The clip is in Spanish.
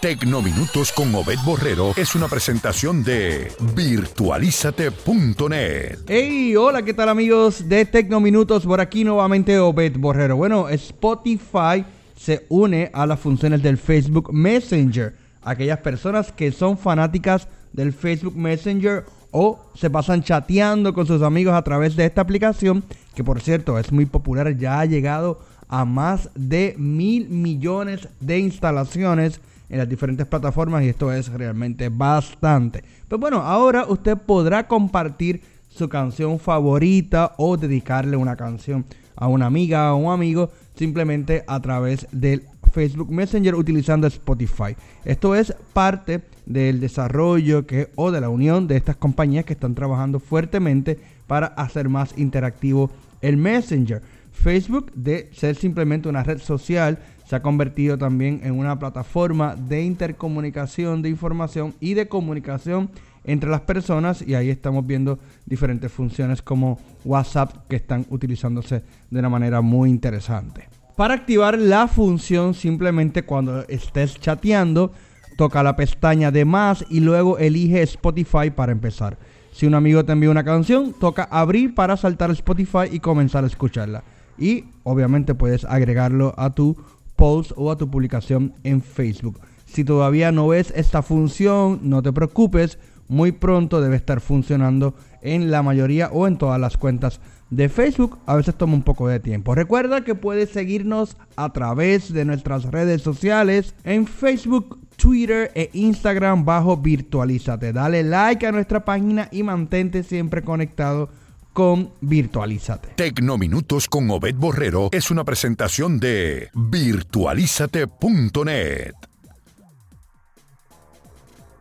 Tecnominutos con Obed Borrero es una presentación de virtualízate.net. Hey, hola, ¿qué tal amigos de Tecnominutos? Por aquí nuevamente Obed Borrero. Bueno, Spotify se une a las funciones del Facebook Messenger. Aquellas personas que son fanáticas del Facebook Messenger o se pasan chateando con sus amigos a través de esta aplicación, que por cierto es muy popular, ya ha llegado a más de mil millones de instalaciones en las diferentes plataformas y esto es realmente bastante. Pues bueno, ahora usted podrá compartir su canción favorita o dedicarle una canción a una amiga o un amigo simplemente a través del Facebook Messenger utilizando Spotify. Esto es parte del desarrollo que, o de la unión de estas compañías que están trabajando fuertemente para hacer más interactivo el Messenger. Facebook, de ser simplemente una red social, se ha convertido también en una plataforma de intercomunicación de información y de comunicación entre las personas y ahí estamos viendo diferentes funciones como WhatsApp que están utilizándose de una manera muy interesante. Para activar la función simplemente cuando estés chateando toca la pestaña de más y luego elige Spotify para empezar. Si un amigo te envía una canción, toca abrir para saltar Spotify y comenzar a escucharla. Y obviamente puedes agregarlo a tu post o a tu publicación en Facebook. Si todavía no ves esta función, no te preocupes, muy pronto debe estar funcionando en la mayoría o en todas las cuentas de Facebook. A veces toma un poco de tiempo. Recuerda que puedes seguirnos a través de nuestras redes sociales en Facebook, Twitter e Instagram bajo Virtualízate. Dale like a nuestra página y mantente siempre conectado con Virtualízate. Tecnominutos con Obed Borrero es una presentación de virtualízate.net.